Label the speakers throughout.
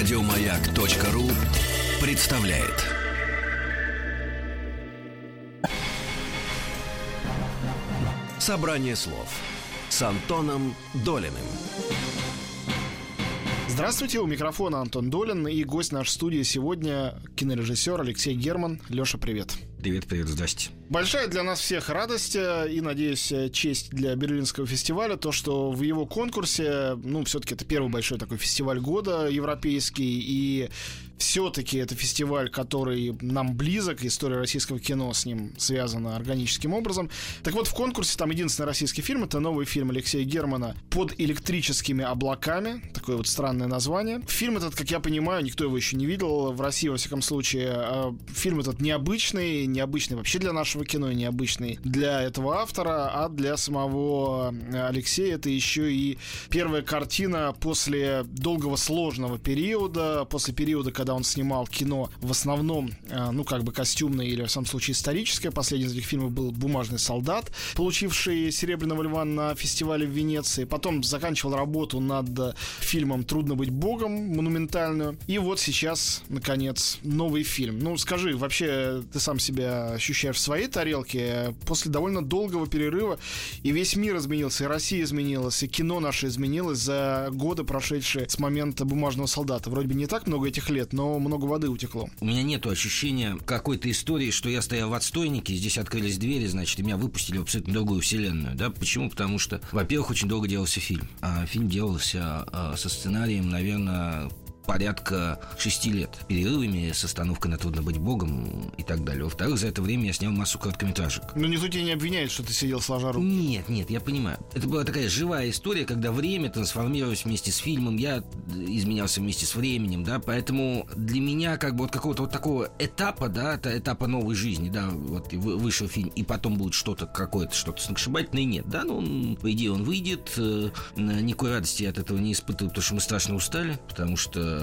Speaker 1: Радиомаяк.ру представляет. Собрание слов с Антоном Долиным.
Speaker 2: Здравствуйте, у микрофона Антон Долин и гость нашей студии сегодня кинорежиссер Алексей Герман. Леша, привет.
Speaker 3: Привет, привет, здрасте.
Speaker 2: Большая для нас всех радость э, и, надеюсь, э, честь для Берлинского фестиваля, то, что в его конкурсе, ну, все-таки это первый большой такой фестиваль года европейский, и все-таки это фестиваль, который нам близок, история российского кино с ним связана органическим образом. Так вот, в конкурсе там единственный российский фильм, это новый фильм Алексея Германа «Под электрическими облаками», такое вот странное название. Фильм этот, как я понимаю, никто его еще не видел, в России, во всяком случае. А фильм этот необычный, необычный вообще для нашего кино и необычный для этого автора, а для самого Алексея это еще и первая картина после долгого сложного периода, после периода, когда он снимал кино в основном, э, ну, как бы костюмное или, в самом случае, историческое. Последний из этих фильмов был «Бумажный солдат», получивший «Серебряного льва» на фестивале в Венеции. Потом заканчивал работу над фильмом «Трудно быть богом», монументальную. И вот сейчас, наконец, новый фильм. Ну, скажи, вообще, ты сам себя ощущаешь в своей тарелке после довольно долгого перерыва, и весь мир изменился, и Россия изменилась, и кино наше изменилось за годы, прошедшие с момента «Бумажного солдата». Вроде бы не так много этих лет, но много воды утекло.
Speaker 3: У меня нет ощущения какой-то истории, что я стоял в отстойнике, здесь открылись двери, значит, и меня выпустили в абсолютно другую вселенную, да? Почему? Потому что, во-первых, очень долго делался фильм, а фильм делался а, со сценарием, наверное, порядка шести лет перерывами с остановкой на «Трудно быть богом» и так далее. Во-вторых, за это время я снял массу короткометражек.
Speaker 2: Но никто тебя не обвиняет, что ты сидел сложа руки.
Speaker 3: Нет, нет, я понимаю. Это была такая живая история, когда время трансформировалось вместе с фильмом, я изменялся вместе с временем, да, поэтому для меня как бы вот какого-то вот такого этапа, да, это этапа новой жизни, да, вот вышел фильм, и потом будет что-то какое-то, что-то сногсшибательное, нет, да, ну, по идее он выйдет, э, никакой радости я от этого не испытываю, потому что мы страшно устали, потому что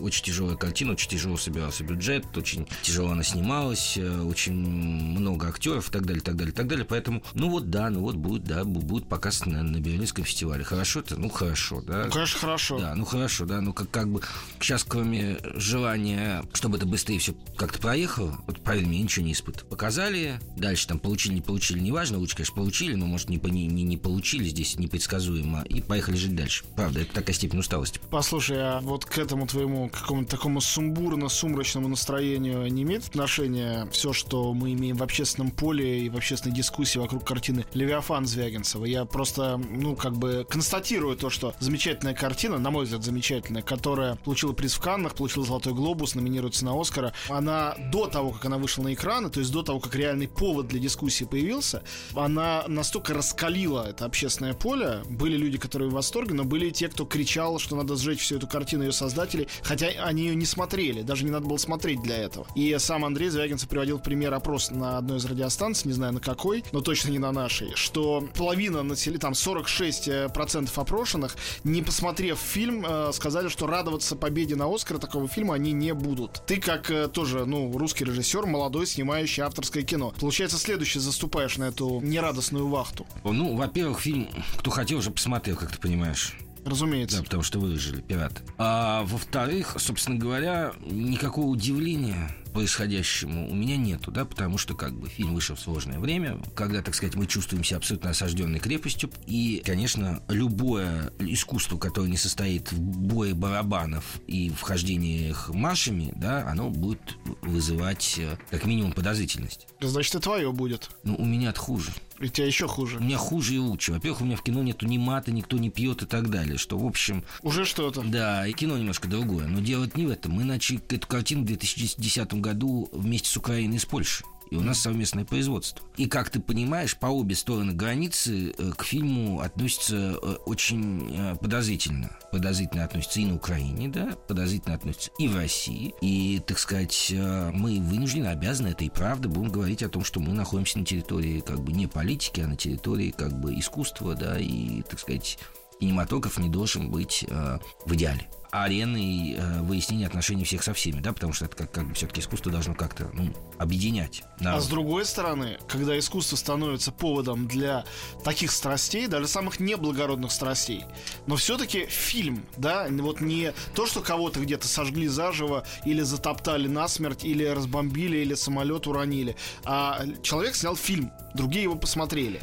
Speaker 3: очень тяжелая картина, очень тяжело собирался бюджет, очень тяжело она снималась, э, очень много актеров и так далее, так далее, так далее. Поэтому, ну вот да, ну вот будет, да, будет показ на, на Берлинском фестивале. Хорошо это? Ну хорошо, да.
Speaker 2: Ну, конечно, хорошо.
Speaker 3: Да, ну хорошо, да. Ну как, как бы сейчас, кроме желания, чтобы это быстрее все как-то проехало, вот поверь мне, ничего не испытывал. Показали, дальше там получили, не получили, неважно, лучше, конечно, получили, но может не, не, не, не получили, здесь непредсказуемо, и поехали жить дальше. Правда, это такая степень усталости.
Speaker 2: Послушай, а вот к этому твоему какому-то такому сумбурно-сумрачному настроению не имеет отношения все, что мы имеем в общественном поле и в общественной дискуссии вокруг картины Левиафан Звягинцева? Я просто, ну, как бы констатирую то, что замечательная картина, на мой взгляд, замечательная, которая получила приз в Каннах, получила Золотой Глобус, номинируется на Оскара, она до того, как она вышла на экраны, то есть до того, как реальный повод для дискуссии появился, она настолько раскалила это общественное поле. Были люди, которые в восторге, но были и те, кто кричал, что надо сжечь всю эту картину ее создателей, хотя они ее не смотрели, даже не надо было смотреть для этого. И сам Андрей Звягинцев приводил пример опрос на одной из радиостанций, не знаю на какой, но точно не на нашей, что половина населения, там 46% опрошенных, не посмотрев фильм, э, сказали, что радоваться победе на Оскар такого фильма они не будут. Ты как э, тоже, ну, русский режиссер, молодой, снимающий авторское кино. Получается, следующий заступаешь на эту нерадостную вахту.
Speaker 3: Ну, во-первых, фильм, кто хотел, уже посмотрел, как ты понимаешь.
Speaker 2: Разумеется.
Speaker 3: Да, потому что выжили пираты. А во-вторых, собственно говоря, никакого удивления происходящему у меня нету, да, потому что как бы фильм вышел в сложное время, когда, так сказать, мы чувствуем себя абсолютно осажденной крепостью, и, конечно, любое искусство, которое не состоит в бое барабанов и вхождениях маршами, да, оно будет вызывать э, как минимум подозрительность.
Speaker 2: Значит, и твое будет.
Speaker 3: Ну, у меня хуже.
Speaker 2: И тебя еще хуже.
Speaker 3: У меня хуже и лучше. Во-первых, у меня в кино нету ни мата, никто не пьет и так далее. Что, в общем...
Speaker 2: Уже что-то.
Speaker 3: Да, и кино немножко другое. Но делать не в этом. Мы начали эту картину в 2010 году вместе с Украиной и с Польшей и у нас совместное производство. И как ты понимаешь, по обе стороны границы э, к фильму относятся э, очень э, подозрительно. Подозрительно относятся и на Украине, да, подозрительно относятся и в России. И, так сказать, мы вынуждены, обязаны, это и правда, будем говорить о том, что мы находимся на территории как бы не политики, а на территории как бы искусства, да, и, так сказать, кинематограф не должен быть э, в идеале ареной э, выяснения отношений всех со всеми, да, потому что это как, как бы все-таки искусство должно как-то ну, объединять.
Speaker 2: Народ. А с другой стороны, когда искусство становится поводом для таких страстей, даже самых неблагородных страстей, но все-таки фильм, да, вот не то, что кого-то где-то сожгли заживо или затоптали насмерть, или разбомбили, или самолет уронили, а человек снял фильм, другие его посмотрели.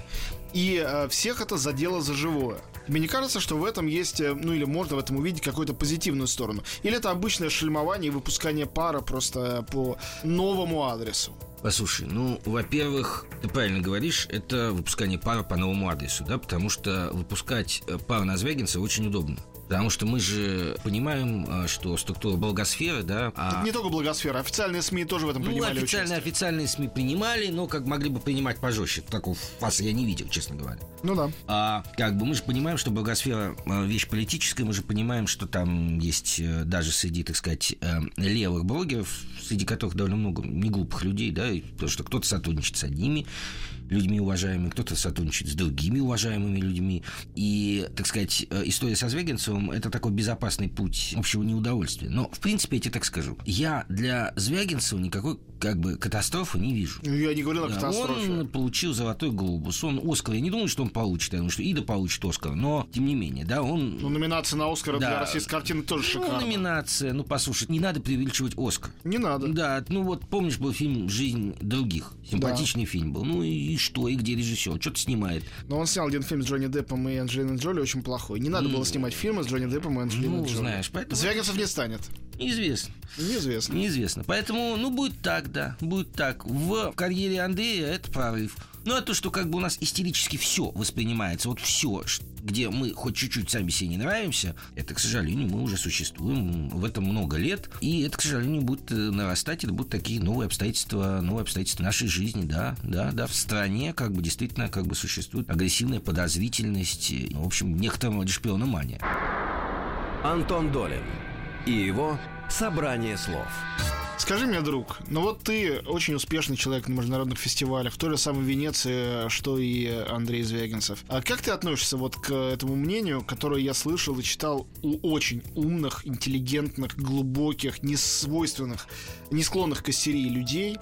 Speaker 2: И э, всех это задело за живое. Мне не кажется, что в этом есть, э, ну или можно в этом увидеть какую-то позитивную сторону? Или это обычное шельмование и выпускание пара просто по новому адресу?
Speaker 3: Послушай, ну, во-первых, ты правильно говоришь, это выпускание пара по новому адресу, да, потому что выпускать э, пару на Звягинца очень удобно. Потому что мы же понимаем, а, что структура благосферы, да...
Speaker 2: А... Не только благосфера, официальные СМИ тоже в этом ну, принимали
Speaker 3: официальные, участие. официальные СМИ принимали, но как могли бы принимать пожестче. Такого фаса я не видел, честно говоря.
Speaker 2: Ну да.
Speaker 3: А как бы мы же понимаем, что благосфера а, вещь политическая, мы же понимаем, что там есть э, даже среди, так сказать, э, левых блогеров, среди которых довольно много неглупых людей, да, потому что кто-то сотрудничает с одними, людьми уважаемыми, кто-то сотрудничает с другими уважаемыми людьми. И, так сказать, э, история со Звягинцевым – это такой безопасный путь общего неудовольствия. Но, в принципе, я тебе так скажу. Я для Звягинцева никакой как бы катастрофы не вижу.
Speaker 2: Ну, я не говорил о катастрофе.
Speaker 3: Он получил золотой глобус. Он Оскар. Я не думаю, что он получит. Я думаю, что Ида получит Оскар. Но, тем не менее, да, он...
Speaker 2: Ну, номинация на Оскар да. для российской картины тоже ну, шикарная.
Speaker 3: номинация. Ну, послушай, не надо преувеличивать Оскар.
Speaker 2: Не надо.
Speaker 3: Да, ну вот помнишь, был фильм «Жизнь других». Симпатичный да. фильм был. Ну и что, и где режиссер? Что-то снимает.
Speaker 2: Но он снял один фильм с Джонни Деппом и Анджелиной Джоли очень плохой. Не надо mm. было снимать фильмы с Джонни Деппом и Анджелиной ну, Джоли. знаешь, поэтому... Звягинцев не станет.
Speaker 3: Неизвестно.
Speaker 2: Неизвестно.
Speaker 3: Неизвестно. Поэтому, ну, будет так, да. Будет так. В карьере Андрея это прорыв. Ну, а то, что как бы у нас истерически все воспринимается, вот все, где мы хоть чуть-чуть сами себе не нравимся, это, к сожалению, мы уже существуем в этом много лет, и это, к сожалению, будет э, нарастать, это будут такие новые обстоятельства, новые обстоятельства нашей жизни, да, да, да, в стране как бы действительно как бы существует агрессивная подозрительность, в общем, некоторого шпиономания.
Speaker 1: Антон Долин и его «Собрание слов».
Speaker 2: Скажи мне, друг, ну вот ты очень успешный человек на международных фестивалях, в той же самой Венеции, что и Андрей Звягинцев. А как ты относишься вот к этому мнению, которое я слышал и читал у очень умных, интеллигентных, глубоких, несвойственных, не склонных к истерии людей,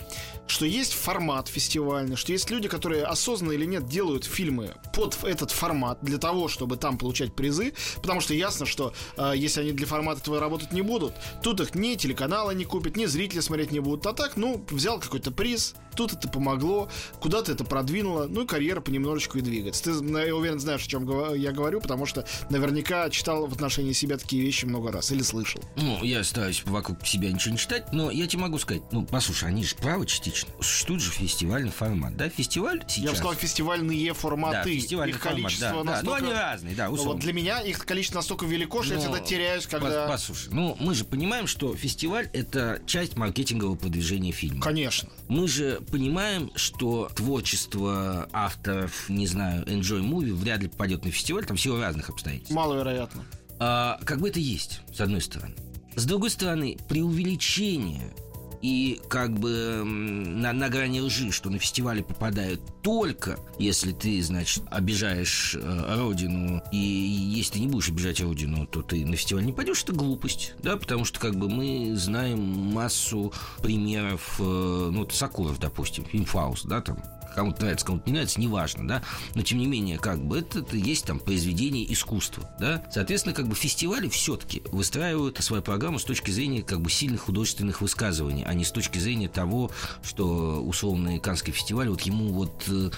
Speaker 2: что есть формат фестивальный, что есть люди, которые осознанно или нет делают фильмы под этот формат для того, чтобы там получать призы, потому что ясно, что э, если они для формата этого работать не будут, тут их ни телеканалы не купят, ни зрители смотреть не будут. А так, ну, взял какой-то приз, тут это помогло, куда-то это продвинуло, ну и карьера понемножечку и двигается. Ты, я уверен, знаешь, о чем я говорю, потому что наверняка читал в отношении себя такие вещи много раз или слышал.
Speaker 3: Ну, я стараюсь вокруг себя ничего не читать, но я тебе могу сказать, ну, послушай, они же правы частично. Существует же фестивальный формат, да? Фестиваль сейчас... Я бы
Speaker 2: сказал, фестивальные форматы. Да, фестивальный их формат, количество
Speaker 3: да,
Speaker 2: настолько...
Speaker 3: да. Ну, они разные, да, условно.
Speaker 2: Вот для меня их количество настолько велико, что но... я всегда теряюсь, когда...
Speaker 3: Послушай, ну, мы же понимаем, что фестиваль — это часть маркетингового продвижения фильма.
Speaker 2: Конечно.
Speaker 3: Мы же понимаем, что творчество авторов, не знаю, Enjoy Movie вряд ли попадет на фестиваль, там всего разных обстоятельств.
Speaker 2: Маловероятно.
Speaker 3: А, как бы это есть, с одной стороны. С другой стороны, преувеличение и как бы на, на грани лжи, что на фестивале попадают только если ты, значит, обижаешь э, родину, и если ты не будешь обижать родину, то ты на фестиваль не пойдешь, это глупость, да, потому что как бы мы знаем массу примеров, э, ну, вот Сакуров, допустим, фильм «Фауст», да, там, кому-то нравится, кому-то не нравится, неважно, да, но тем не менее, как бы это, это есть там произведение искусства, да, соответственно, как бы фестивали все-таки выстраивают свою программу с точки зрения как бы сильных художественных высказываний, а не с точки зрения того, что условный Канский фестиваль, вот ему вот э,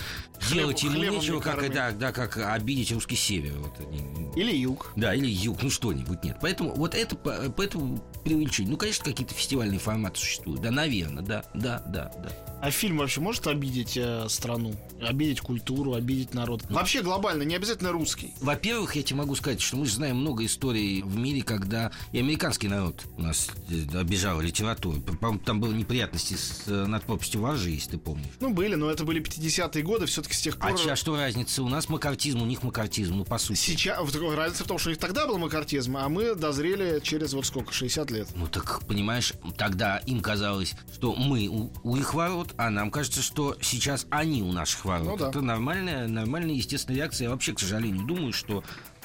Speaker 3: делать ему нечего, как, да, да, как обидеть русский север. Вот.
Speaker 2: Или юг.
Speaker 3: Да, или юг, ну что-нибудь нет. Поэтому вот это, поэтому преувеличение. Ну, конечно, какие-то фестивальные форматы существуют, да, наверное, да, да, да, да.
Speaker 2: А фильм вообще может обидеть э, страну, обидеть культуру, обидеть народ? Вообще глобально, не обязательно русский.
Speaker 3: Во-первых, я тебе могу сказать, что мы же знаем много историй в мире, когда и американский народ у нас э, обижал литературу. Там были неприятности с э, над пропастью воржи, если ты помнишь.
Speaker 2: Ну, были, но это были 50-е годы, все-таки с тех
Speaker 3: пор... А сейчас что разница? У нас макартизм, у них макартизм, ну, по сути.
Speaker 2: Сейчас, разница в том, что у них тогда был макартизм, а мы дозрели через вот сколько, 60 лет.
Speaker 3: Ну, так, понимаешь, тогда им казалось, что мы у, у их ворот, а нам кажется, что сейчас они у наших ворот. Ну, да. Это нормальная, нормальная естественная реакция. Я вообще, к сожалению, думаю, что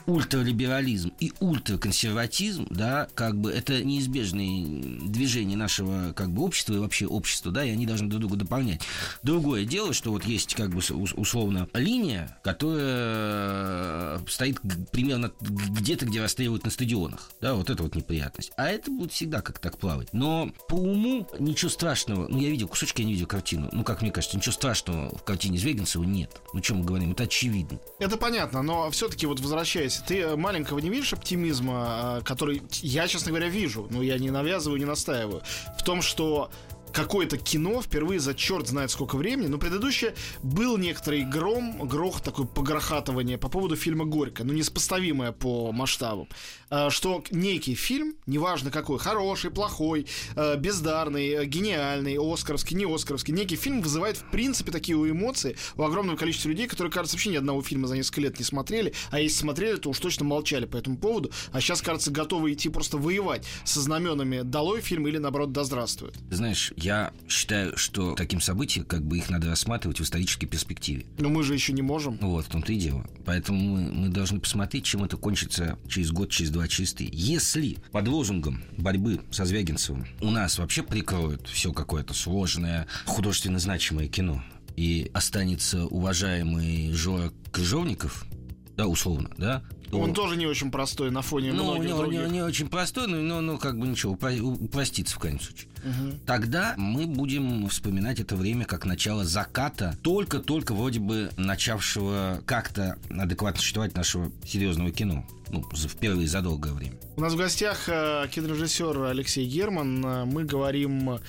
Speaker 3: ультралиберализм и ультраконсерватизм, да, как бы это неизбежные движения нашего как бы общества и вообще общества, да, и они должны друг друга дополнять. Другое дело, что вот есть как бы условно линия, которая стоит примерно где-то, где расстреливают на стадионах, да, вот это вот неприятность. А это будет всегда как так плавать. Но по уму ничего страшного, ну я видел кусочки, я не видел картину, ну как мне кажется, ничего страшного в картине Звегинцева нет. Ну чем мы говорим, это очевидно.
Speaker 2: Это понятно, но все-таки вот возвращаясь, ты маленького не видишь оптимизма, а, который я, честно говоря, вижу, но я не навязываю, не настаиваю, в том, что какое-то кино впервые за черт знает сколько времени. Но предыдущее был некоторый гром, грох, такое погрохатывание по поводу фильма «Горько», ну, неспоставимое по масштабам. А, что некий фильм, неважно какой, хороший, плохой, а, бездарный, гениальный, оскаровский, не оскаровский, некий фильм вызывает, в принципе, такие эмоции у огромного количества людей, которые, кажется, вообще ни одного фильма за несколько лет не смотрели, а если смотрели, то уж точно молчали по этому поводу, а сейчас, кажется, готовы идти просто воевать со знаменами «Долой фильм» или, наоборот, «Да здравствует».
Speaker 3: Знаешь, я считаю, что таким событиям, как бы их надо рассматривать в исторической перспективе.
Speaker 2: Но мы же еще не можем.
Speaker 3: Вот, в том-то и дело. Поэтому мы, мы должны посмотреть, чем это кончится через год, через два, через три. Если под лозунгом борьбы со Звягинцевым у нас вообще прикроют все какое-то сложное, художественно значимое кино, и останется уважаемый Жора Крыжовников, да, условно, да.
Speaker 2: Он тоже не очень простой на фоне
Speaker 3: ну,
Speaker 2: многих
Speaker 3: не,
Speaker 2: других.
Speaker 3: Не, не очень простой, но, но, но как бы ничего, простится в крайнем случае. Угу. Тогда мы будем вспоминать это время как начало заката, только-только вроде бы начавшего как-то адекватно существовать нашего серьезного кино. Ну, впервые за долгое время.
Speaker 2: У нас в гостях э, кинорежиссер Алексей Герман. Э, мы говорим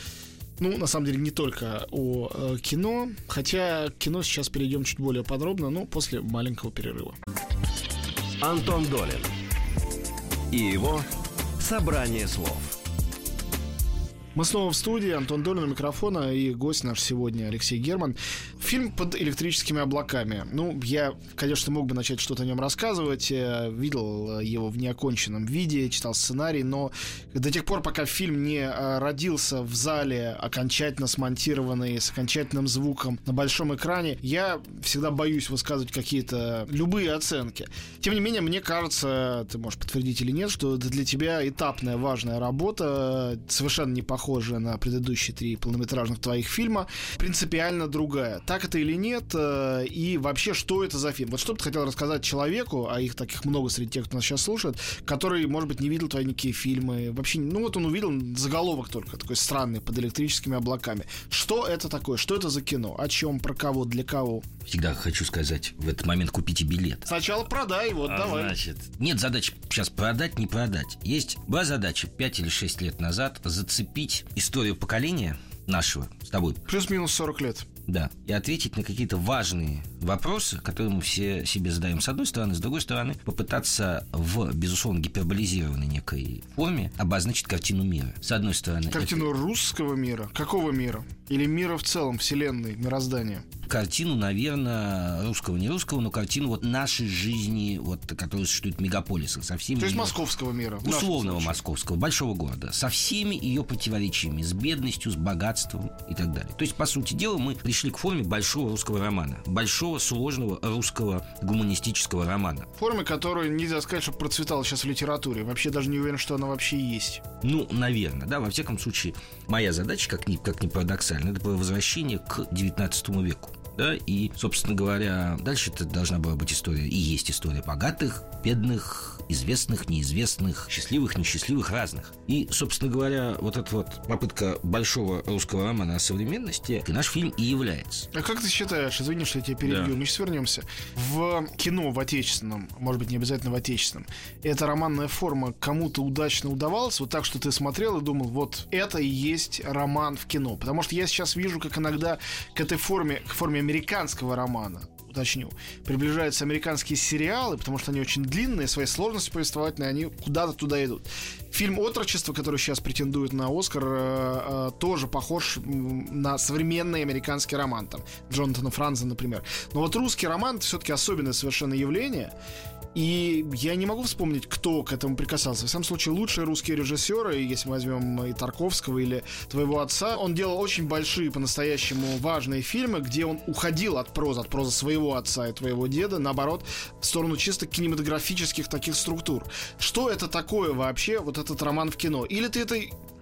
Speaker 2: ну, на самом деле, не только о э, кино, хотя кино сейчас перейдем чуть более подробно, но после маленького перерыва.
Speaker 1: Антон Долин и его «Собрание слов».
Speaker 2: Мы снова в студии. Антон Долин у микрофона и гость наш сегодня Алексей Герман. Фильм под электрическими облаками. Ну, я, конечно, мог бы начать что-то о нем рассказывать. Видел его в неоконченном виде, читал сценарий, но до тех пор, пока фильм не а, родился в зале, окончательно смонтированный, с окончательным звуком на большом экране, я всегда боюсь высказывать какие-то любые оценки. Тем не менее, мне кажется, ты можешь подтвердить или нет, что это для тебя этапная важная работа, совершенно не похожая похожая на предыдущие три полнометражных твоих фильма, принципиально другая. Так это или нет? Э, и вообще, что это за фильм? Вот что бы ты хотел рассказать человеку, а их таких много среди тех, кто нас сейчас слушает, который, может быть, не видел твои никакие фильмы, вообще, ну вот он увидел заголовок только, такой странный, под электрическими облаками. Что это такое? Что это за кино? О чем, про кого, для кого?
Speaker 3: Всегда хочу сказать, в этот момент купите билет.
Speaker 2: Сначала продай, вот а, давай.
Speaker 3: Значит, нет задачи сейчас продать, не продать. Есть была задача 5 или 6 лет назад зацепить историю поколения нашего с тобой.
Speaker 2: Плюс-минус 40 лет.
Speaker 3: Да. И ответить на какие-то важные вопросы, которые мы все себе задаем с одной стороны, с другой стороны, попытаться в, безусловно, гиперболизированной некой форме обозначить картину мира. С одной стороны...
Speaker 2: Картину это... русского мира? Какого мира? Или мира в целом, вселенной, мироздания?
Speaker 3: картину, наверное, русского, не русского, но картину вот нашей жизни, вот, которая существует в мегаполисах, со всеми...
Speaker 2: То есть ее, московского мира.
Speaker 3: Условного московского, большого города, со всеми ее противоречиями, с бедностью, с богатством и так далее. То есть, по сути дела, мы пришли к форме большого русского романа, большого сложного русского гуманистического романа.
Speaker 2: Формы, которую нельзя сказать, что процветала сейчас в литературе. Вообще даже не уверен, что она вообще есть.
Speaker 3: Ну, наверное, да. Во всяком случае, моя задача, как ни, как ни парадоксально, это возвращение к 19 веку да, и, собственно говоря, дальше это должна была быть история, и есть история богатых, бедных, известных, неизвестных, счастливых, несчастливых, разных. И, собственно говоря, вот эта вот попытка большого русского романа о современности наш фильм и является.
Speaker 2: А как ты считаешь, извини, что я тебя перебью, да. мы сейчас вернемся, в кино в отечественном, может быть, не обязательно в отечественном, эта романная форма кому-то удачно удавалась, вот так, что ты смотрел и думал, вот это и есть роман в кино. Потому что я сейчас вижу, как иногда к этой форме, к форме американского романа, уточню, приближаются американские сериалы, потому что они очень длинные, своей сложностью повествовательной, они куда-то туда идут. Фильм «Отрочество», который сейчас претендует на Оскар, э, э, тоже похож на современный американский роман, там, Джонатана Франза, например. Но вот русский роман — это все-таки особенное совершенно явление, И я не могу вспомнить, кто к этому прикасался. В самом случае, лучшие русские режиссеры, если мы возьмем и Тарковского или твоего отца, он делал очень большие, по-настоящему важные фильмы, где он уходил от прозы, от прозы своего отца и твоего деда, наоборот, в сторону чисто кинематографических таких структур. Что это такое вообще, вот этот роман в кино? Или ты это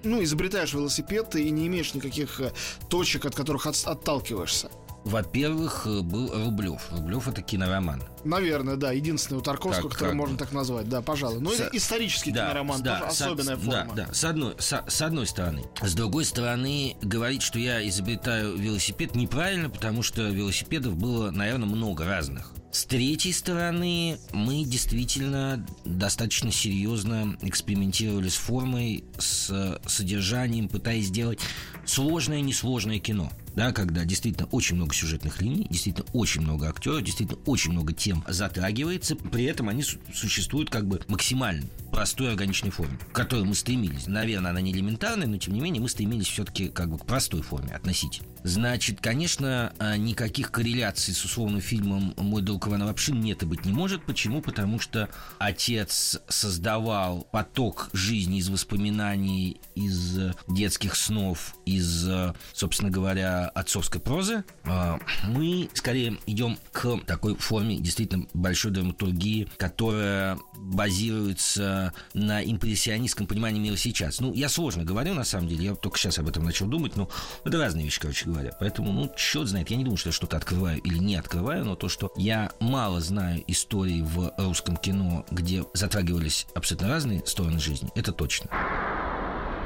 Speaker 2: ну, изобретаешь велосипед и не имеешь никаких э, точек, от которых от, отталкиваешься?
Speaker 3: Во-первых, э, был Рублев. Рублев это кинороман.
Speaker 2: Наверное, да, единственный у Тарковского, как, который как можно так назвать, да, пожалуй. Ну, с... исторический да, кинороман, да, тоже с... особенная форма.
Speaker 3: Да, да, с одной, с, с одной стороны. С другой стороны, говорить, что я изобретаю велосипед, неправильно, потому что велосипедов было, наверное, много разных. С третьей стороны, мы действительно достаточно серьезно экспериментировали с формой, с содержанием, пытаясь сделать сложное несложное кино да, когда действительно очень много сюжетных линий, действительно очень много актеров, действительно очень много тем затрагивается, при этом они существуют как бы максимально простой органичной форме, к которой мы стремились. Наверное, она не элементарная, но тем не менее мы стремились все-таки как бы к простой форме относительно. Значит, конечно, а, никаких корреляций с условным фильмом «Мой друг Иван Лапшин» нет и быть не может. Почему? Потому что отец создавал поток жизни из воспоминаний, из детских снов, из, собственно говоря, отцовской прозы. А, мы скорее идем к такой форме действительно большой драматургии, которая базируется на импрессионистском понимании мира сейчас. Ну, я сложно говорю, на самом деле, я только сейчас об этом начал думать, но это разные вещи, короче говоря. Поэтому, ну, черт знает, я не думаю, что я что-то открываю или не открываю, но то, что я мало знаю истории в русском кино, где затрагивались абсолютно разные стороны жизни, это точно.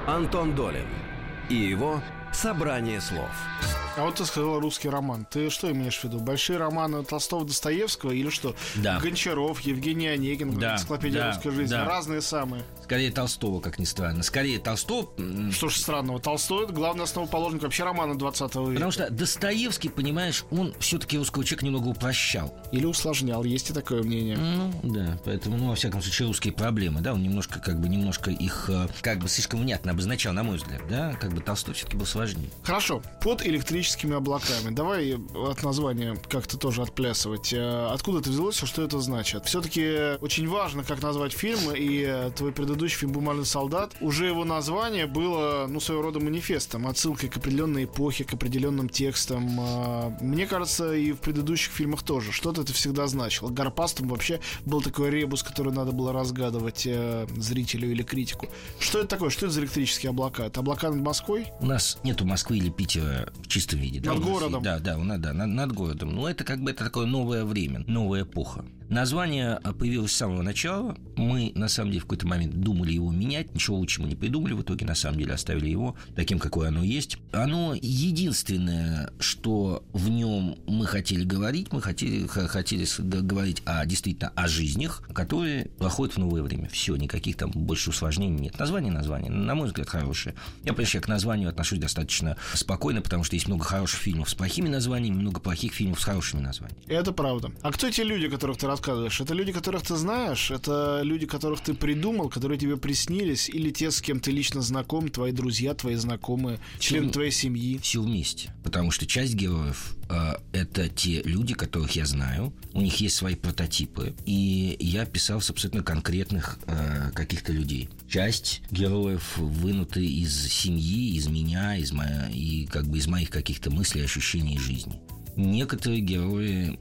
Speaker 1: Антон Долин и его «Собрание слов».
Speaker 2: А вот ты сказал русский роман. Ты что имеешь в виду? Большие романы Толстого, Достоевского или что?
Speaker 3: Да.
Speaker 2: Гончаров, Евгений Онегин,
Speaker 3: да.
Speaker 2: энциклопедия
Speaker 3: да.
Speaker 2: русской жизни.
Speaker 3: Да.
Speaker 2: Разные самые.
Speaker 3: Скорее Толстого, как ни странно. Скорее Толстого...
Speaker 2: Что ж странного? Толстой — это главный основоположник вообще романа 20 века.
Speaker 3: Потому что Достоевский, понимаешь, он все-таки русского человека немного упрощал.
Speaker 2: Или усложнял, есть и такое мнение.
Speaker 3: Ну, да, поэтому, ну, во всяком случае, русские проблемы, да, он немножко, как бы, немножко их, э, как бы, слишком внятно обозначал, на мой взгляд, да, как бы Толстой все-таки был сложнее.
Speaker 2: Хорошо, под электрическими облаками. Давай от названия как-то тоже отплясывать. Э, откуда это взялось, что это значит? Все-таки очень важно, как назвать фильм, и э, твой предыдущий фильм «Бумажный солдат», уже его название было, ну, своего рода манифестом, отсылкой к определенной эпохе, к определенным текстам. А, мне кажется, и в предыдущих фильмах тоже. Что-то это всегда значило. Гарпастом вообще был такой ребус, который надо было разгадывать э, зрителю или критику. Что это такое? Что это за электрические облака? Это облака над Москвой?
Speaker 3: У нас нету Москвы или Питера в чистом виде.
Speaker 2: Над
Speaker 3: да,
Speaker 2: городом?
Speaker 3: Да, да, да, над, над городом. Но это как бы это такое новое время, новая эпоха. Название а, появилось с самого начала. Мы, на самом деле, в какой-то момент думали его менять. Ничего лучше мы не придумали. В итоге, на самом деле, оставили его таким, какое оно есть. Оно единственное, что в нем мы хотели говорить. Мы хотели, хотели говорить о, действительно о жизнях, которые проходят в новое время. Все, никаких там больше усложнений нет. Название название, на мой взгляд, хорошее. Я, прежде к названию отношусь достаточно спокойно, потому что есть много хороших фильмов с плохими названиями, много плохих фильмов с хорошими названиями.
Speaker 2: Это правда. А кто эти люди, которых ты рассказываешь? Это люди, которых ты знаешь? Это люди, которых ты придумал, которые тебе приснились? Или те, с кем ты лично знаком, твои друзья, твои знакомые, члены
Speaker 3: Все-
Speaker 2: твоей семьи?
Speaker 3: Все вместе. Потому что часть героев э, это те люди, которых я знаю. У них есть свои прототипы. И я писал с абсолютно конкретных э, каких-то людей. Часть героев вынуты из семьи, из меня, из моя, и как бы из моих каких-то мыслей, ощущений жизни. Некоторые герои,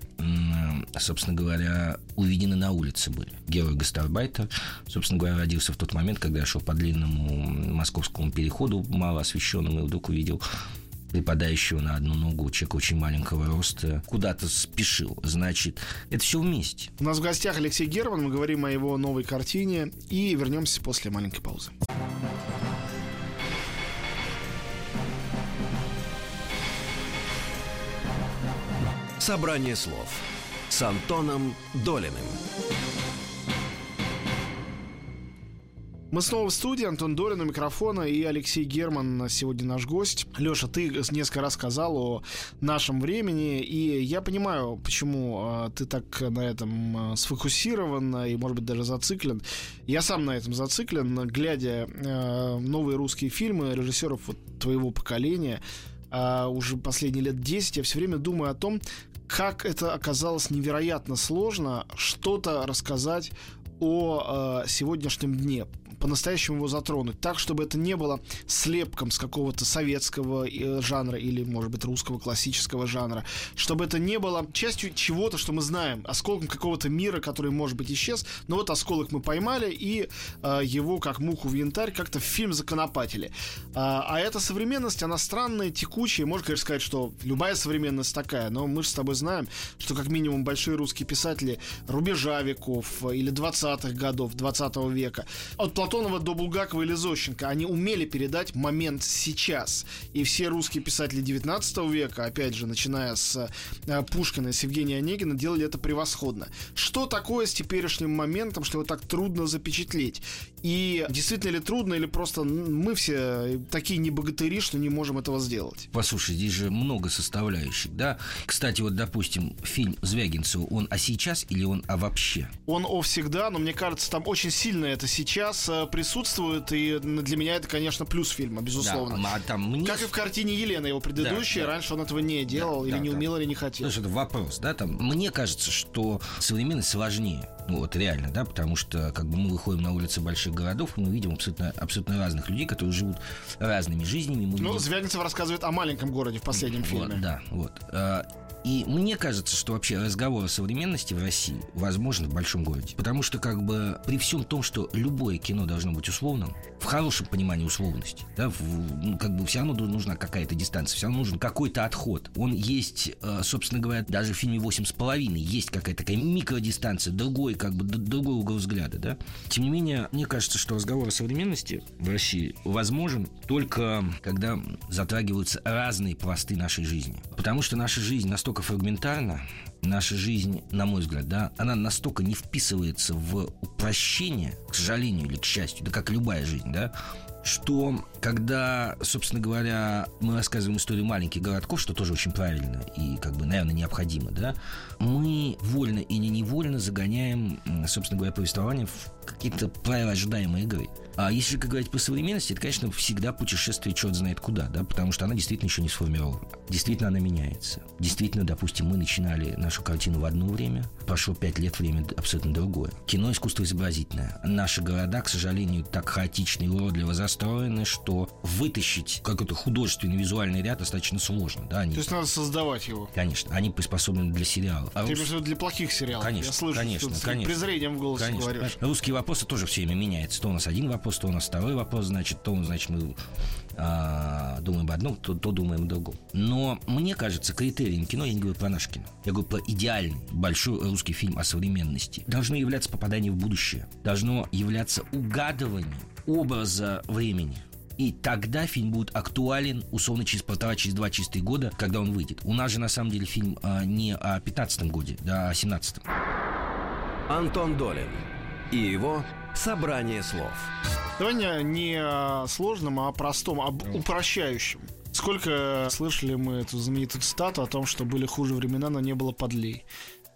Speaker 3: собственно говоря, увидены на улице были. Герой гастарбайта, собственно говоря, родился в тот момент, когда я шел по длинному московскому переходу, мало освещенному, и вдруг увидел припадающего на одну ногу человека очень маленького роста, куда-то спешил. Значит, это все вместе.
Speaker 2: У нас в гостях Алексей Герман. Мы говорим о его новой картине. И вернемся после маленькой паузы.
Speaker 1: «Собрание слов» с Антоном Долиным.
Speaker 2: Мы снова в студии. Антон Долин у микрофона и Алексей Герман сегодня наш гость. Леша, ты несколько раз сказал о нашем времени, и я понимаю, почему э, ты так на этом э, сфокусирован и, может быть, даже зациклен. Я сам на этом зациклен, глядя э, новые русские фильмы режиссеров твоего поколения, а уже последние лет 10 я все время думаю о том, как это оказалось невероятно сложно что-то рассказать о э, сегодняшнем дне, по-настоящему его затронуть, так, чтобы это не было слепком с какого-то советского э, жанра или, может быть, русского классического жанра, чтобы это не было частью чего-то, что мы знаем, осколком какого-то мира, который, может быть, исчез, но вот осколок мы поймали и э, его, как муху в янтарь, как-то в фильм законопатили. А, а эта современность, она странная, текучая, можно, конечно, сказать, что любая современность такая, но мы же с тобой знаем, что как минимум большие русские писатели рубежа веков или 20-х годов 20 века от Платонова до Булгакова или Зощенко, они умели передать момент сейчас. И все русские писатели 19 века, опять же, начиная с э, Пушкина и с Евгения Онегина, делали это превосходно. Что такое с теперешним моментом, что его так трудно запечатлеть? И действительно ли трудно, или просто мы все такие не богатыри, что не можем этого сделать?
Speaker 3: Послушай, здесь же много составляющих, да? Кстати, вот, допустим, фильм Звягинцева, он о сейчас или он о вообще?
Speaker 2: Он о всегда, но мне кажется, там очень сильно это сейчас э, присутствует, и для меня это, конечно, плюс фильма, безусловно.
Speaker 3: Да, а там мне...
Speaker 2: Как и в картине Елены, его предыдущей, да, да. раньше он этого не делал, да, или да, не умел, да. или не хотел.
Speaker 3: Слушай, это вопрос, да, там, мне кажется, что современность сложнее. Ну, вот реально, да, потому что как бы мы выходим на улицы больших городов, и мы видим абсолютно, абсолютно разных людей, которые живут разными жизнями. Мы
Speaker 2: ну,
Speaker 3: видим...
Speaker 2: Звягинцев рассказывает о маленьком городе в последнем фильме.
Speaker 3: Вот, да, вот. И мне кажется, что вообще разговор о современности в России возможен в большом городе. Потому что как бы при всем том, что любое кино должно быть условным, в хорошем понимании условности, да, в, ну, как бы все равно нужна какая-то дистанция, все равно нужен какой-то отход. Он есть, э, собственно говоря, даже в фильме «Восемь с половиной» есть какая-то такая микродистанция, другой, как бы, другой угол взгляда, да. Тем не менее, мне кажется, что разговор о современности в России возможен только когда затрагиваются разные пласты нашей жизни. Потому что наша жизнь настолько настолько фрагментарна, наша жизнь, на мой взгляд, да, она настолько не вписывается в упрощение, к сожалению или к счастью, да как любая жизнь, да, что когда, собственно говоря, мы рассказываем историю маленьких городков, что тоже очень правильно и, как бы, наверное, необходимо, да, мы вольно или невольно загоняем, собственно говоря, повествование в какие-то правила ожидаемой игры. А если говорить по современности, это, конечно, всегда путешествие черт знает куда, да, потому что она действительно еще не сформирована. Действительно она меняется. Действительно, допустим, мы начинали нашу картину в одно время, прошло пять лет, время абсолютно другое. Кино искусство изобразительное. Наши города, к сожалению, так хаотично и уродливо застроены, что вытащить какой-то художественный визуальный ряд достаточно сложно. Да?
Speaker 2: Они... То есть надо создавать его?
Speaker 3: Конечно. Они приспособлены для сериала.
Speaker 2: А Ты рус... для плохих сериалов?
Speaker 3: Конечно,
Speaker 2: Я слышу,
Speaker 3: конечно,
Speaker 2: что
Speaker 3: конечно.
Speaker 2: презрением в голосе
Speaker 3: конечно.
Speaker 2: говоришь.
Speaker 3: Русские вопросы тоже все время меняются. То у нас один вопрос, то у нас второй вопрос, значит, то, значит, мы а, думаем об одном, то, то думаем о другом. Но мне кажется, критерием кино, я не говорю про наш кино, я говорю про идеальный большой русский фильм о современности, должно являться попадание в будущее, должно являться угадывание образа времени. И тогда фильм будет актуален, условно, через полтора, через два чистые года, когда он выйдет. У нас же, на самом деле, фильм а, не о 15 годе, да, а о 17
Speaker 1: Антон Долин и его «Собрание слов».
Speaker 2: Давай не, не о сложном, а о простом, об упрощающем. Сколько слышали мы эту знаменитую цитату о том, что были хуже времена, но не было подлей.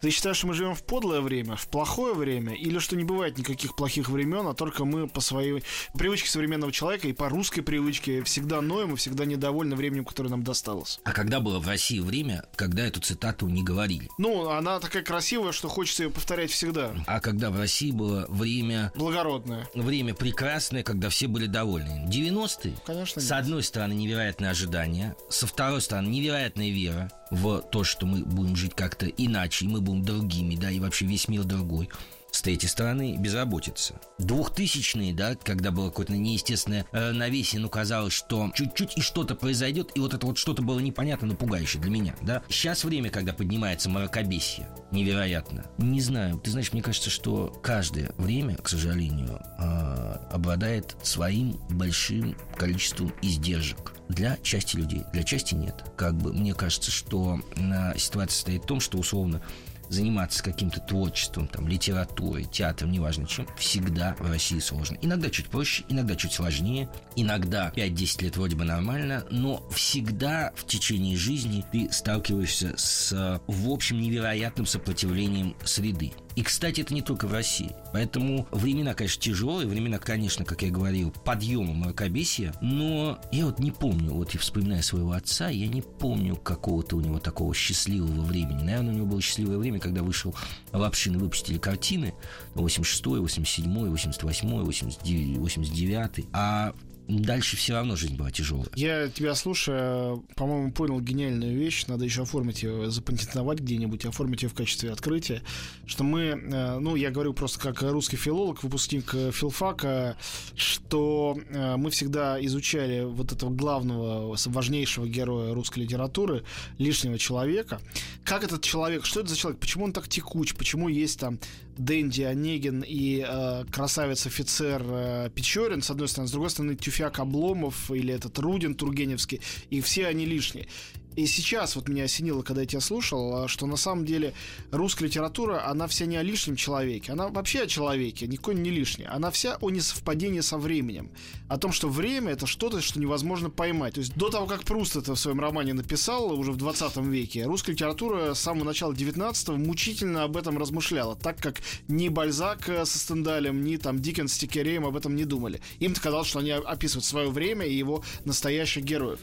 Speaker 2: Ты считаешь, что мы живем в подлое время, в плохое время, или что не бывает никаких плохих времен, а только мы по своей привычке современного человека и по русской привычке всегда ноем и всегда недовольны временем, которое нам досталось?
Speaker 3: А когда было в России время, когда эту цитату не говорили?
Speaker 2: Ну, она такая красивая, что хочется ее повторять всегда.
Speaker 3: А когда в России было время...
Speaker 2: Благородное.
Speaker 3: Время прекрасное, когда все были довольны. 90-е?
Speaker 2: Конечно.
Speaker 3: С одной стороны, невероятные ожидания, со второй стороны, невероятная вера в то, что мы будем жить как-то иначе, и мы будем другими, да, и вообще весь мир другой. С третьей стороны, безработица. Двухтысячные, да, когда было какое-то неестественное равновесие, ну, казалось, что чуть-чуть и что-то произойдет, и вот это вот что-то было непонятно, но пугающее для меня, да. Сейчас время, когда поднимается мракобесие, невероятно. Не знаю, ты знаешь, мне кажется, что каждое время, к сожалению, э, обладает своим большим количеством издержек для части людей, для части нет. Как бы мне кажется, что э, ситуация стоит в том, что условно заниматься каким-то творчеством, там, литературой, театром, неважно чем, всегда в России сложно. Иногда чуть проще, иногда чуть сложнее, иногда 5-10 лет вроде бы нормально, но всегда в течение жизни ты сталкиваешься с, в общем, невероятным сопротивлением среды. И, кстати, это не только в России. Поэтому времена, конечно, тяжелые, времена, конечно, как я говорил, подъема мракобесия, но я вот не помню, вот я вспоминаю своего отца, я не помню какого-то у него такого счастливого времени. Наверное, у него было счастливое время, когда вышел Лапшин и выпустили картины 86-й, 87-й, 88-й, 89-й. А дальше все равно жизнь была тяжелая.
Speaker 2: Я тебя слушаю, по-моему, понял гениальную вещь. Надо еще оформить ее, запатентовать где-нибудь, оформить ее в качестве открытия. Что мы, э, ну, я говорю просто как русский филолог, выпускник э, филфака, что э, мы всегда изучали вот этого главного, важнейшего героя русской литературы, лишнего человека. Как этот человек, что это за человек, почему он так текуч, почему есть там Дэнди Онегин и э, красавец-офицер э, Печорин, с одной стороны, с другой стороны, Тюфяк Обломов или этот Рудин Тургеневский, и все они лишние. И сейчас вот меня осенило, когда я тебя слушал, а, что на самом деле русская литература, она вся не о лишнем человеке, она вообще о человеке, никакой не лишний. Она вся о несовпадении со временем. О том, что время это что-то, что невозможно поймать. То есть до того, как Пруст это в своем романе написал, уже в 20 веке, русская литература с самого начала 19-го мучительно об этом размышляла, так как ни Бальзак э, со Стендалем, ни там Диккенс с Тикереем об этом не думали. Им казалось, что они описывают свое время и его настоящих героев.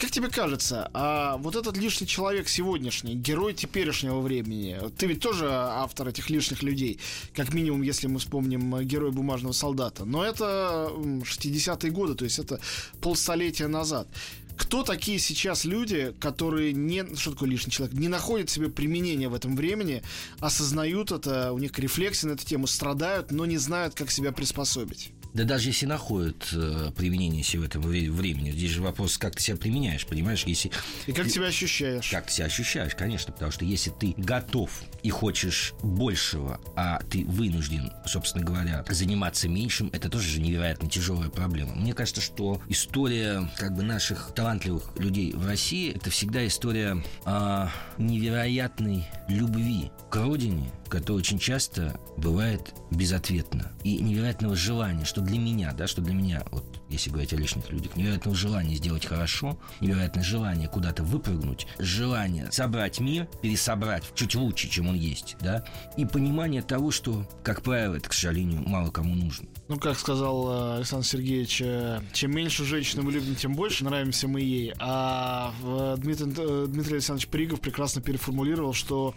Speaker 2: Как тебе кажется, а вот этот лишний человек сегодняшний, герой теперешнего времени, ты ведь тоже автор этих лишних людей, как минимум, если мы вспомним э, героя бумажного солдата, но это 60-е годы, то есть это полстолетия назад. Кто такие сейчас люди, которые не, что такое лишний человек, не находят себе применения в этом времени, осознают это, у них рефлексия на эту тему, страдают, но не знают, как себя приспособить?
Speaker 3: Да даже если находят э, применение себе в этом времени, здесь же вопрос, как ты себя применяешь, понимаешь? Если...
Speaker 2: И как ты себя ощущаешь?
Speaker 3: Как ты себя ощущаешь, конечно, потому что если ты готов и хочешь большего, а ты вынужден, собственно говоря, заниматься меньшим, это тоже же невероятно тяжелая проблема. Мне кажется, что история как бы наших талантливых людей в России это всегда история э, невероятной любви к родине, которая очень часто бывает безответна. И невероятного желания, что для меня, да, что для меня, вот если говорить о лишних людях, невероятного желания сделать хорошо, невероятное желание куда-то выпрыгнуть, желание собрать мир, пересобрать чуть лучше, чем он есть, да, и понимание того, что, как правило, это, к сожалению, мало кому нужно.
Speaker 2: Ну, как сказал э, Александр Сергеевич, э, чем меньше женщины мы любим, тем больше нравимся мы ей. А э, Дмитрий, Дмитрий Александрович Пригов прекрасно переформулировал, что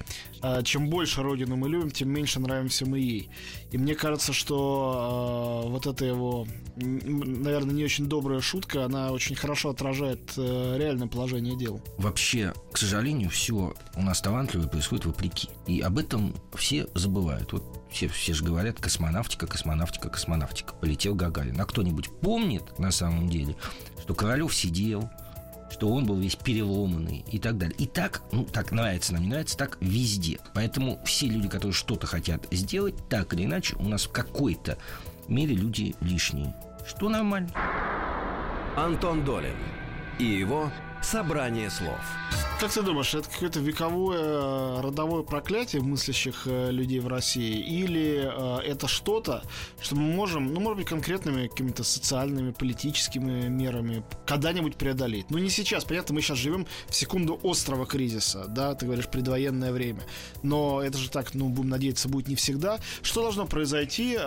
Speaker 2: чем больше Родину мы любим, тем меньше нравимся мы ей. И мне кажется, что вот эта его, наверное, не очень добрая шутка, она очень хорошо отражает реальное положение дел.
Speaker 3: Вообще, к сожалению, все у нас талантливое происходит вопреки. И об этом все забывают. Вот все, все же говорят космонавтика, космонавтика, космонавтика. Полетел Гагарин. А кто-нибудь помнит на самом деле, что Королев сидел, что он был весь переломанный и так далее. И так, ну, так нравится нам, не нравится, так везде. Поэтому все люди, которые что-то хотят сделать, так или иначе, у нас в какой-то мере люди лишние. Что нормально.
Speaker 1: Антон Долин и его «Собрание слов».
Speaker 2: Как ты думаешь, это какое-то вековое э, родовое проклятие мыслящих э, людей в России? Или э, это что-то, что мы можем, ну, может быть, конкретными какими-то социальными, политическими мерами когда-нибудь преодолеть? Ну, не сейчас, понятно, мы сейчас живем в секунду острого кризиса, да, ты говоришь, предвоенное время. Но это же так, ну, будем надеяться, будет не всегда. Что должно произойти,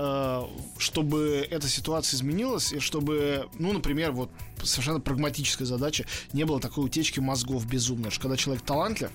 Speaker 2: чтобы эта ситуация изменилась, и чтобы, ну, например, вот совершенно прагматическая задача, не было такой утечки мозгов безумной, что когда человек талантлив,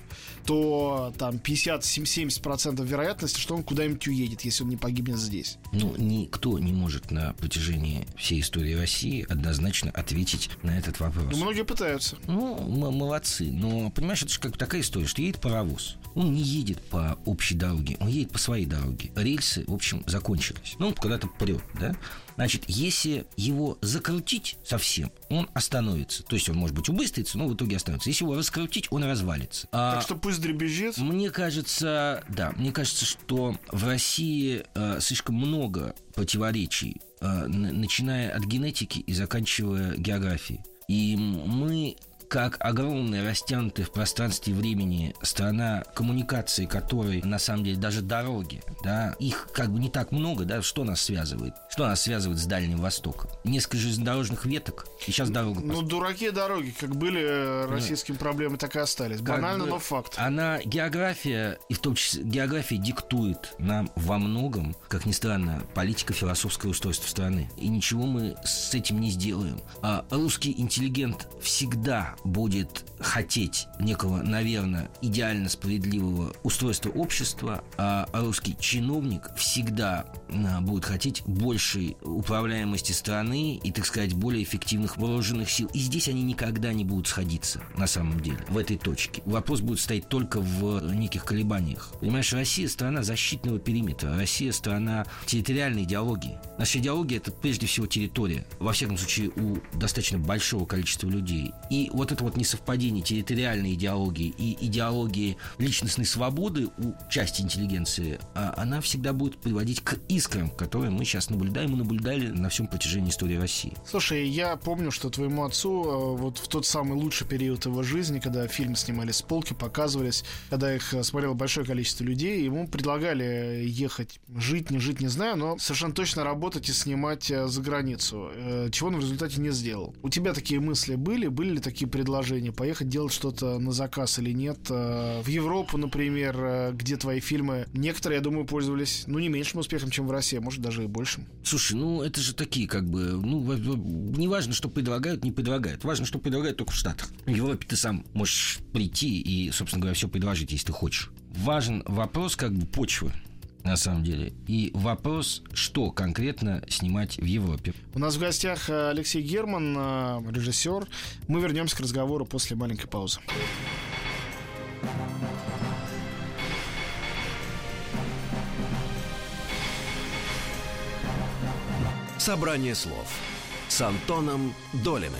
Speaker 2: то там 50-70% вероятности, что он куда-нибудь уедет, если он не погибнет здесь.
Speaker 3: Ну, никто не может на протяжении всей истории России однозначно ответить на этот вопрос.
Speaker 2: Ну, многие пытаются.
Speaker 3: Ну, молодцы. Но, понимаешь, это же как такая история, что едет паровоз. Он не едет по общей дороге, он едет по своей дороге. Рельсы, в общем, закончились. Ну, он куда-то прет, да? Значит, если его закрутить совсем, он остановится. То есть он, может быть, убыстрится, но в итоге остановится. Если его раскрутить, он развалится.
Speaker 2: А, так что пусть дребезжит?
Speaker 3: Мне кажется, да, мне кажется, что в России э, слишком много противоречий, э, начиная от генетики и заканчивая географией. И мы как огромная, растянутая в пространстве времени страна коммуникации, которой на самом деле даже дороги, да, их как бы не так много, да, что нас связывает? Что нас связывает с Дальним Востоком? Несколько железнодорожных веток, и сейчас дорога...
Speaker 2: Ну, дураки дороги, как были э, российскими проблемы, так и остались. Банально,
Speaker 3: бы
Speaker 2: но факт.
Speaker 3: Она, география, и в том числе география диктует нам во многом, как ни странно, политико-философское устройство страны. И ничего мы с этим не сделаем. А русский интеллигент всегда будет хотеть некого, наверное, идеально справедливого устройства общества, а русский чиновник всегда а, будет хотеть большей управляемости страны и, так сказать, более эффективных вооруженных сил. И здесь они никогда не будут сходиться, на самом деле, в этой точке. Вопрос будет стоять только в неких колебаниях. Понимаешь, Россия – страна защитного периметра. Россия – страна территориальной идеологии. Наша идеология – это прежде всего территория. Во всяком случае, у достаточно большого количества людей. И вот это вот несовпадение территориальной идеологии и идеологии личностной свободы у части интеллигенции, а она всегда будет приводить к искрам, которые мы сейчас наблюдаем и наблюдали на всем протяжении истории России.
Speaker 2: Слушай, я помню, что твоему отцу э, вот в тот самый лучший период его жизни, когда фильмы снимались с полки, показывались, когда их э, смотрело большое количество людей, ему предлагали ехать, жить, не жить, не знаю, но совершенно точно работать и снимать э, за границу, чего он в результате не сделал. У тебя такие мысли были? Были ли такие предложения? Поехать делать что-то на заказ или нет? В Европу, например, где твои фильмы, некоторые, я думаю, пользовались, ну, не меньшим успехом, чем в России, а может, даже и большим.
Speaker 3: Слушай, ну, это же такие, как бы, ну, не важно, что предлагают, не предлагают. Важно, что предлагают только в Штатах. В Европе ты сам можешь прийти и, собственно говоря, все предложить, если ты хочешь. Важен вопрос как бы почвы на самом деле. И вопрос, что конкретно снимать в Европе.
Speaker 2: У нас в гостях э, Алексей Герман, э, режиссер. Мы вернемся к разговору после маленькой паузы.
Speaker 1: Собрание слов с Антоном Долиным.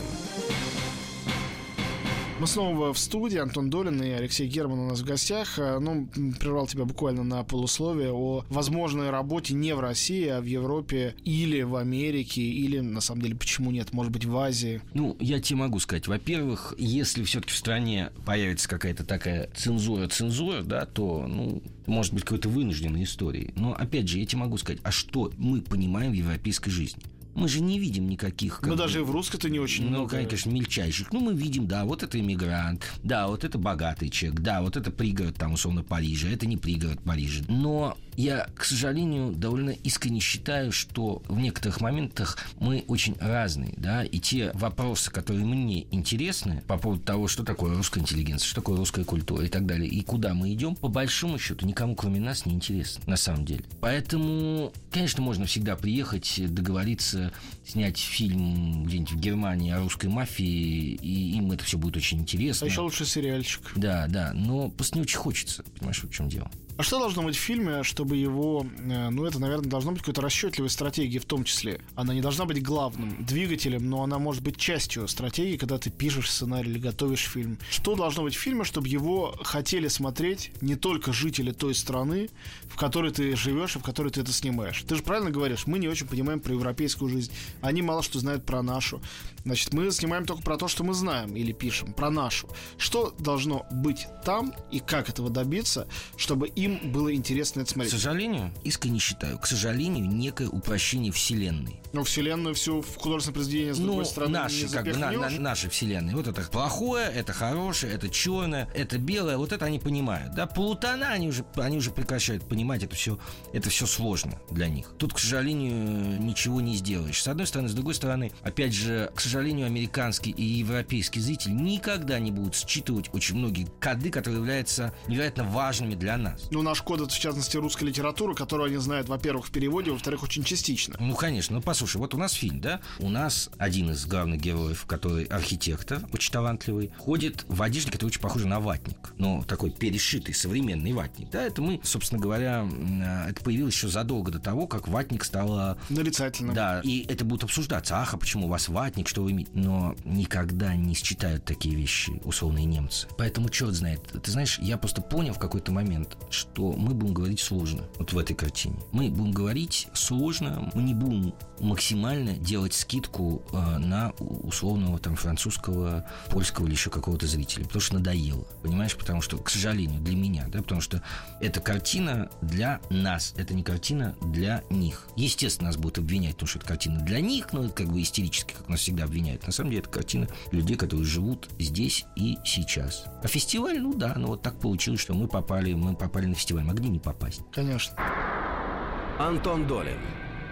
Speaker 2: Мы снова в студии. Антон Долин и Алексей Герман у нас в гостях. Э, ну, прервал тебя буквально на полусловие о возможной работе не в России, а в Европе или в Америке, или, на самом деле, почему нет, может быть, в Азии.
Speaker 3: Ну, я тебе могу сказать. Во-первых, если все-таки в стране появится какая-то такая цензура-цензура, да, то, ну, может быть, какой-то вынужденной историей. Но, опять же, я тебе могу сказать, а что мы понимаем в европейской жизни? Мы же не видим никаких...
Speaker 2: Бы, даже и в русской-то не очень
Speaker 3: Ну, много. конечно, мельчайших. Ну, мы видим, да, вот это иммигрант, да, вот это богатый человек, да, вот это пригород, там, условно, Парижа, это не пригород Парижа. Но я, к сожалению, довольно искренне считаю, что в некоторых моментах мы очень разные, да, и те вопросы, которые мне интересны по поводу того, что такое русская интеллигенция, что такое русская культура и так далее, и куда мы идем, по большому счету никому, кроме нас, не интересно, на самом деле. Поэтому, конечно, можно всегда приехать, договориться, снять фильм где-нибудь в Германии о русской мафии, и им это все будет очень интересно.
Speaker 2: А еще лучше сериальчик.
Speaker 3: Да, да, но просто не очень хочется, понимаешь, в чем дело.
Speaker 2: А что должно быть в фильме, чтобы его... Э, ну, это, наверное, должно быть какой-то расчетливой стратегией в том числе. Она не должна быть главным двигателем, но она может быть частью стратегии, когда ты пишешь сценарий или готовишь фильм. Что должно быть в фильме, чтобы его хотели смотреть не только жители той страны, в которой ты живешь и в которой ты это снимаешь. Ты же правильно говоришь, мы не очень понимаем про европейскую жизнь. Они мало что знают про нашу. Значит, мы снимаем только про то, что мы знаем или пишем, про нашу. Что должно быть там и как этого добиться, чтобы им было интересно это смотреть?
Speaker 3: К сожалению, искренне считаю, к сожалению, некое упрощение Вселенной.
Speaker 2: Но Вселенную всю в художественное произведение с ну, другой стороны
Speaker 3: наши,
Speaker 2: не
Speaker 3: как бы, на, на, наши Вселенные. Вот это плохое, это хорошее, это черное, это белое. Вот это они понимают. Да, полутона они уже, они уже прекращают понимать. Это все, это все сложно для них. Тут, к сожалению, ничего не сделаешь. С одной стороны, с другой стороны, опять же, к сожалению, американский и европейский зритель никогда не будут считывать очень многие коды, которые являются невероятно важными для нас.
Speaker 2: Ну, наш код это, в частности, русская литература, которую они знают, во-первых, в переводе, во-вторых, очень частично.
Speaker 3: Ну, конечно. Ну, послушай, вот у нас фильм, да? У нас один из главных героев, который архитектор, очень талантливый, ходит в одежде, которая очень похожа на ватник. Но такой перешитый, современный ватник. Да, это мы, собственно говоря, это появилось еще задолго до того, как ватник стало...
Speaker 2: Нарицательным.
Speaker 3: Да, и это будет обсуждаться. Ах, а почему у вас ватник, что вы имеете? Но никогда не считают такие вещи условные немцы. Поэтому черт знает. Ты знаешь, я просто понял в какой-то момент, что мы будем говорить сложно вот в этой картине. Мы будем говорить сложно, мы не будем максимально делать скидку э, на условного там французского, польского или еще какого-то зрителя, потому что надоело, понимаешь, потому что, к сожалению, для меня, да, потому что эта картина для нас, это не картина для них. Естественно, нас будут обвинять, потому что это картина для них, но это как бы истерически, как нас всегда обвиняют. На самом деле, это картина людей, которые живут здесь и сейчас. А фестиваль, ну да, ну вот так получилось, что мы попали, мы попали на фестиваль. Могли не попасть.
Speaker 2: Конечно.
Speaker 1: Антон Долин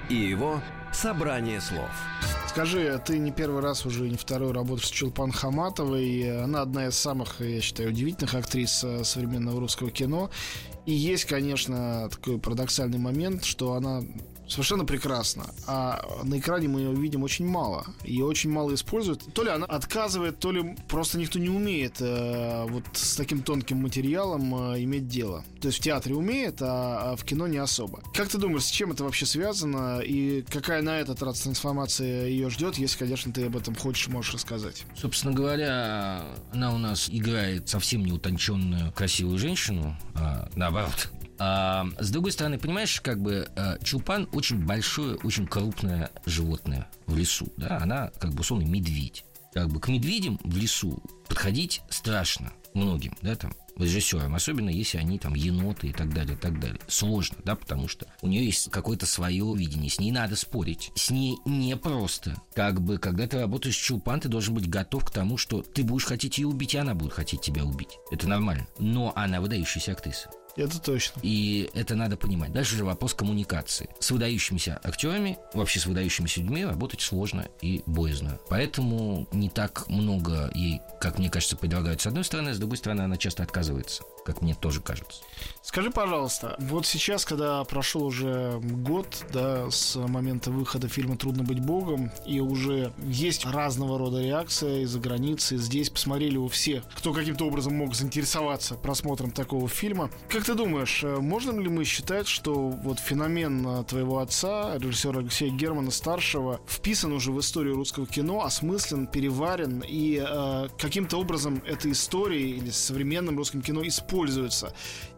Speaker 1: и его «Собрание слов».
Speaker 2: Скажи, ты не первый раз уже, не второй работаешь с Чулпан Хаматовой. Она одна из самых, я считаю, удивительных актрис э, современного русского кино. И есть, конечно, такой парадоксальный момент, что она совершенно прекрасно. А на экране мы ее видим очень мало. Ее очень мало используют. То ли она отказывает, то ли просто никто не умеет э, вот с таким тонким материалом э, иметь дело. То есть в театре умеет, а, а в кино не особо. Как ты думаешь, с чем это вообще связано? И какая на этот раз трансформация ее ждет, если, конечно, ты об этом хочешь, можешь рассказать?
Speaker 3: Собственно говоря, она у нас играет совсем неутонченную красивую женщину, а, наоборот, а, с другой стороны, понимаешь, как бы а, чулпан очень большое, очень крупное животное в лесу. Да? Она как бы условно медведь. Как бы к медведям в лесу подходить страшно многим, да, там, режиссерам, особенно если они там еноты и так далее, и так далее. Сложно, да, потому что у нее есть какое-то свое видение, с ней надо спорить. С ней непросто. Как бы, когда ты работаешь с Чулпан, ты должен быть готов к тому, что ты будешь хотеть ее убить, и она будет хотеть тебя убить. Это нормально. Но она выдающаяся актриса.
Speaker 2: Это точно.
Speaker 3: И это надо понимать. Дальше же вопрос коммуникации. С выдающимися актерами, вообще с выдающимися людьми работать сложно и боязно. Поэтому не так много ей, как мне кажется, предлагают с одной стороны, с другой стороны она часто отказывается как мне тоже кажется.
Speaker 2: Скажи, пожалуйста, вот сейчас, когда прошел уже год, да, с момента выхода фильма «Трудно быть богом», и уже есть разного рода реакция из-за границы, здесь посмотрели у всех, кто каким-то образом мог заинтересоваться просмотром такого фильма. Как ты думаешь, э, можно ли мы считать, что вот феномен э, твоего отца, режиссера Алексея Германа старшего, вписан уже в историю русского кино, осмыслен, переварен, и э, каким-то образом эта история или современным русским кино используется используются.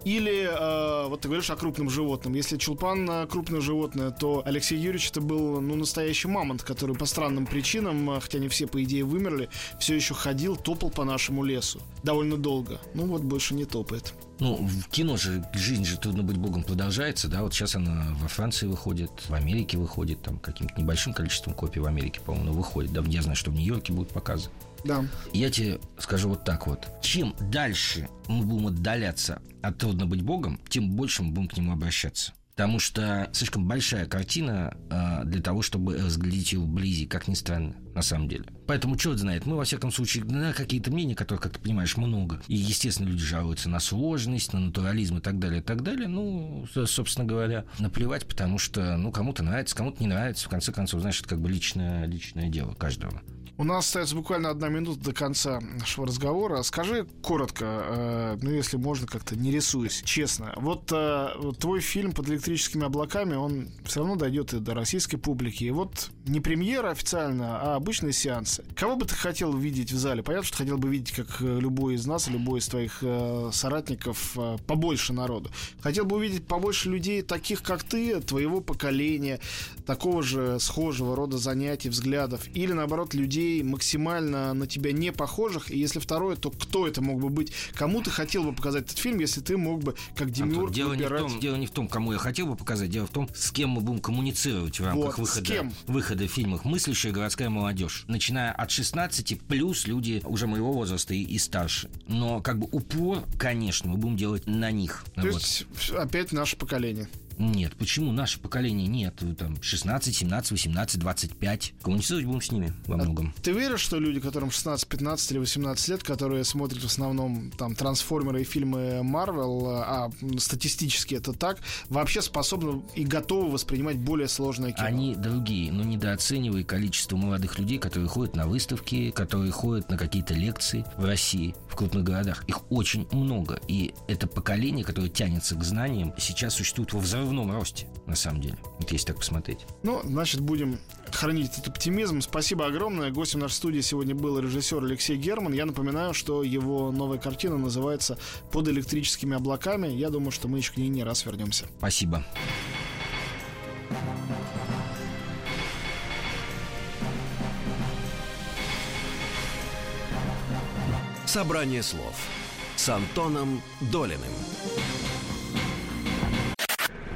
Speaker 2: Или, э, вот ты говоришь о крупном животном. Если чулпан крупное животное, то Алексей Юрьевич это был, ну, настоящий мамонт, который по странным причинам, э, хотя они все, по идее, вымерли, все еще ходил, топал по нашему лесу. Довольно долго. Ну, вот больше не топает.
Speaker 3: Ну, в кино же, жизнь же «Трудно быть богом» продолжается, да, вот сейчас она во Франции выходит, в Америке выходит, там, каким-то небольшим количеством копий в Америке, по-моему, выходит, да, я знаю, что в Нью-Йорке будут показы.
Speaker 2: Да.
Speaker 3: Я тебе скажу вот так вот. Чем дальше мы будем отдаляться от «Трудно быть богом», тем больше мы будем к нему обращаться. Потому что слишком большая картина э, для того, чтобы разглядеть ее вблизи, как ни странно, на самом деле. Поэтому, черт знает, мы, во всяком случае, на какие-то мнения, которых, как ты понимаешь, много. И, естественно, люди жалуются на сложность, на натурализм и так далее, и так далее. Ну, собственно говоря, наплевать, потому что, ну, кому-то нравится, кому-то не нравится. В конце концов, это как бы личное, личное дело каждого.
Speaker 2: У нас остается буквально одна минута до конца нашего разговора. Скажи коротко, э, ну если можно как-то, не рисуясь, честно. Вот э, твой фильм под электрическими облаками, он все равно дойдет и до российской публики. И вот не премьера официально, а обычные сеансы. Кого бы ты хотел видеть в зале? Понятно, что хотел бы видеть, как э, любой из нас, любой из твоих э, соратников, э, побольше народу. Хотел бы увидеть побольше людей, таких как ты, твоего поколения, такого же схожего рода занятий, взглядов. Или наоборот, людей максимально на тебя не похожих? И если второе, то кто это мог бы быть? Кому ты хотел бы показать этот фильм, если ты мог бы, как Демиург,
Speaker 3: дело выбирать... не, в том, дело не в том, кому я хотел бы показать, дело в том, с кем мы будем коммуницировать в рамках вот, выхода, выхода в фильмах. Мыслящая городская молодежь. Начиная от 16 плюс люди уже моего возраста и, и старше. Но как бы упор, конечно, мы будем делать на них.
Speaker 2: То вот. есть опять наше поколение.
Speaker 3: Нет, почему наше поколение нет? Там 16, 17, 18, 25. Коммуницировать будем с ними во а многом.
Speaker 2: Ты веришь, что люди, которым 16, 15 или 18 лет, которые смотрят в основном там трансформеры и фильмы Марвел, а статистически это так, вообще способны и готовы воспринимать более сложное кино?
Speaker 3: Они другие, но недооценивай количество молодых людей, которые ходят на выставки, которые ходят на какие-то лекции в России, в крупных городах. Их очень много. И это поколение, которое тянется к знаниям, сейчас существует во взрыве взрывном росте, на самом деле. Вот если так посмотреть.
Speaker 2: Ну, значит, будем хранить этот оптимизм. Спасибо огромное. Гостем нашей студии сегодня был режиссер Алексей Герман. Я напоминаю, что его новая картина называется «Под электрическими облаками». Я думаю, что мы еще к ней не раз вернемся.
Speaker 3: Спасибо.
Speaker 1: Собрание слов с Антоном Долиным.